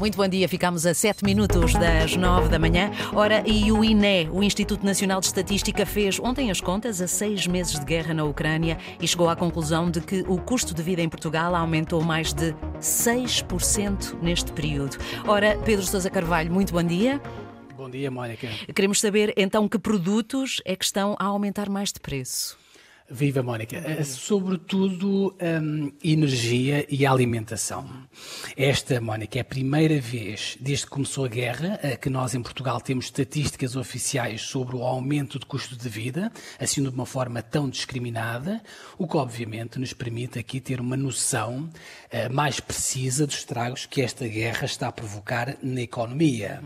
Muito bom dia, ficamos a 7 minutos das 9 da manhã. Ora, e o INE, o Instituto Nacional de Estatística, fez ontem as contas a seis meses de guerra na Ucrânia e chegou à conclusão de que o custo de vida em Portugal aumentou mais de 6% neste período. Ora, Pedro Sousa Carvalho, muito bom dia. Bom dia, Mónica. Queremos saber então que produtos é que estão a aumentar mais de preço. Viva Mónica. Sobretudo um, energia e alimentação. Esta, Mónica, é a primeira vez desde que começou a guerra eh, que nós em Portugal temos estatísticas oficiais sobre o aumento de custo de vida, assim de uma forma tão discriminada, o que obviamente nos permite aqui ter uma noção uh, mais precisa dos estragos que esta guerra está a provocar na economia.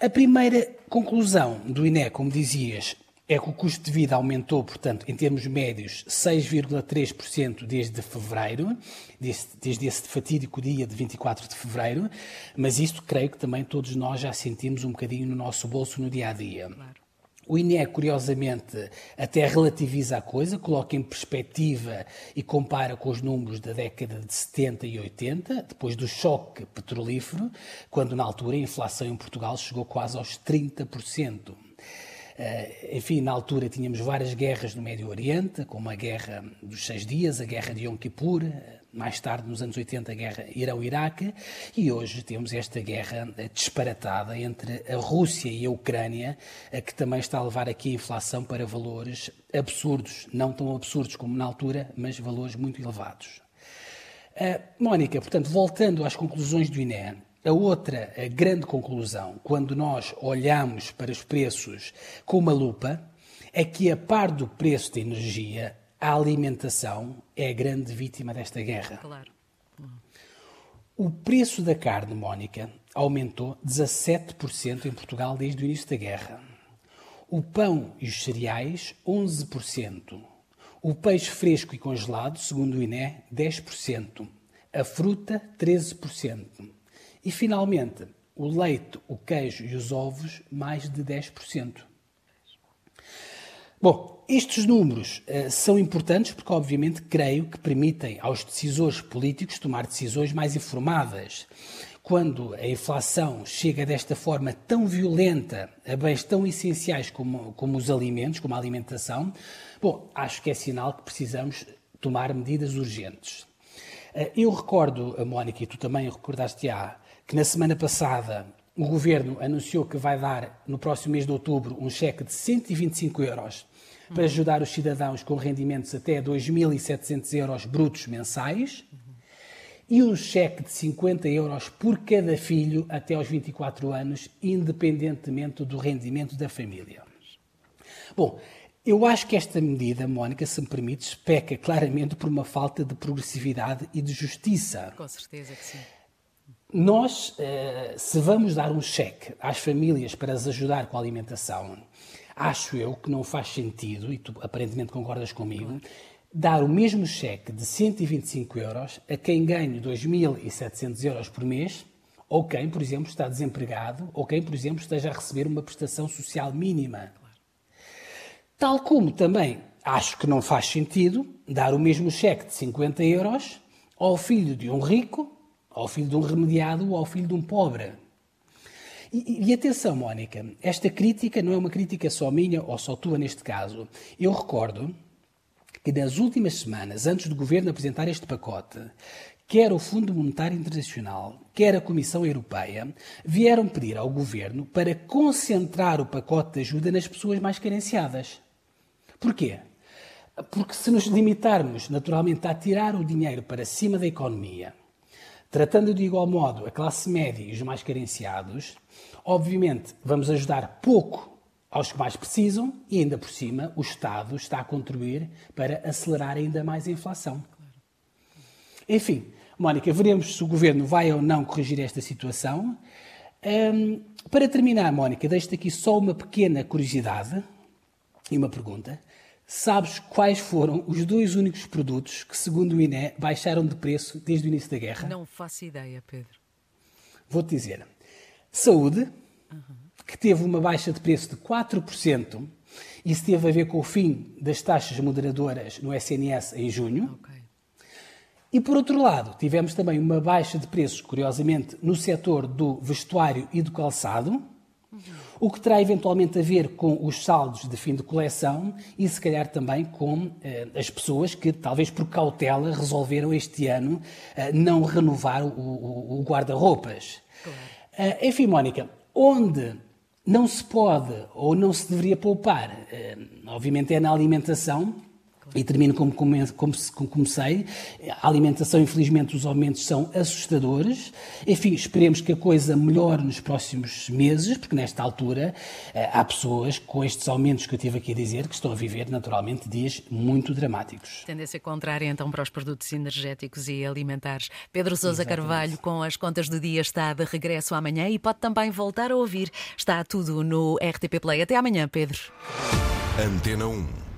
A primeira conclusão do INE, como dizias, é que o custo de vida aumentou, portanto, em termos médios, 6,3% desde fevereiro, desde, desde, esse fatídico dia de 24 de fevereiro, mas isto creio que também todos nós já sentimos um bocadinho no nosso bolso no dia a dia. Claro. O INE, curiosamente, até relativiza a coisa, coloca em perspectiva e compara com os números da década de 70 e 80, depois do choque petrolífero, quando na altura a inflação em Portugal chegou quase aos 30%. Eh, enfim, na altura tínhamos várias guerras no Médio Oriente, como a Guerra dos Seis Dias, a Guerra de Yom Kippur, eh, mais tarde, nos anos 80, a Guerra Irão-Iraque, e hoje temos esta guerra eh, disparatada entre a Rússia e a Ucrânia, que também está a levar aqui a inflação para valores absurdos, não tão absurdos como na altura, mas valores muito elevados. Mónica, portanto, voltando às conclusões do INE, a outra a grande conclusão, quando nós olhamos para os preços com uma lupa, é que, a par do preço da energia, a alimentação é a grande vítima desta guerra. Claro. O preço da carne, Mónica, aumentou 17% em Portugal desde o início da guerra. O pão e os cereais, 11%. O peixe fresco e congelado, segundo o INE, 10%. A fruta, 13%. E, finalmente, o leite, o queijo e os ovos, mais de 10%. Bom, estes números uh, são importantes porque, obviamente, creio que permitem aos decisores políticos tomar decisões mais informadas. Quando a inflação chega desta forma tão violenta a bens tão essenciais como, como os alimentos, como a alimentação, bom, acho que é sinal que precisamos tomar medidas urgentes. Uh, eu recordo, a Mónica, e tu também recordaste-á, que na semana passada o Governo anunciou que vai dar, no próximo mês de outubro, um cheque de 125 euros para ajudar os cidadãos com rendimentos até 2.700 euros brutos mensais e um cheque de 50 euros por cada filho até aos 24 anos, independentemente do rendimento da família. Bom, eu acho que esta medida, Mónica, se me permites, peca claramente por uma falta de progressividade e de justiça. Com certeza que sim. Nós, eh, se vamos dar um cheque às famílias para as ajudar com a alimentação, acho eu que não faz sentido, e tu aparentemente concordas comigo, dar o mesmo cheque de 125 euros a quem ganha 2.700 euros por mês, ou quem, por exemplo, está desempregado, ou quem, por exemplo, esteja a receber uma prestação social mínima. Tal como também acho que não faz sentido dar o mesmo cheque de 50 euros ao filho de um rico ao filho de um remediado ou ao filho de um pobre. E, e, atenção, Mónica, esta crítica não é uma crítica só minha ou só tua neste caso. Eu recordo que nas últimas semanas, antes do governo apresentar este pacote, quer o Fundo Monetário Internacional, quer a Comissão Europeia, vieram pedir ao governo para concentrar o pacote de ajuda nas pessoas mais carenciadas. Porquê? Porque se nos limitarmos naturalmente a tirar o dinheiro para cima da economia, Tratando de igual modo a classe média e os mais carenciados, obviamente vamos ajudar pouco aos que mais precisam e, ainda por cima, o Estado está a contribuir para acelerar ainda mais a inflação. Enfim, Mónica, veremos se o Governo vai ou não corrigir esta situação. Um, para terminar, Mónica, deixo-te aqui só uma pequena curiosidade e uma pergunta. Sabes quais foram os dois únicos produtos que, segundo o INE, baixaram de preço desde o início da guerra? Não faço ideia, Pedro. Vou-te dizer. Saúde, uhum. que teve uma baixa de preço de 4%, isso teve a ver com o fim das taxas moderadoras no SNS em junho. Okay. E por outro lado, tivemos também uma baixa de preços, curiosamente, no setor do vestuário e do calçado, o que terá eventualmente a ver com os saldos de fim de coleção e se calhar também com eh, as pessoas que, talvez por cautela, resolveram este ano eh, não renovar o, o, o guarda-roupas. Claro. Eh, enfim, Mónica, onde não se pode ou não se deveria poupar, eh, obviamente é na alimentação, e termino como, como, como, comecei. A alimentação, infelizmente, os aumentos são assustadores. Enfim, esperemos que a coisa melhore nos próximos meses, porque nesta altura eh, há pessoas com estes aumentos que eu tive aqui a dizer que estão a viver, naturalmente, dias muito dramáticos. Tendência contrária, então, para os produtos energéticos e alimentares. Pedro Sousa Carvalho, com as contas do dia, está de regresso amanhã e pode também voltar a ouvir. Está tudo no RTP Play. Até amanhã, Pedro. Antena 1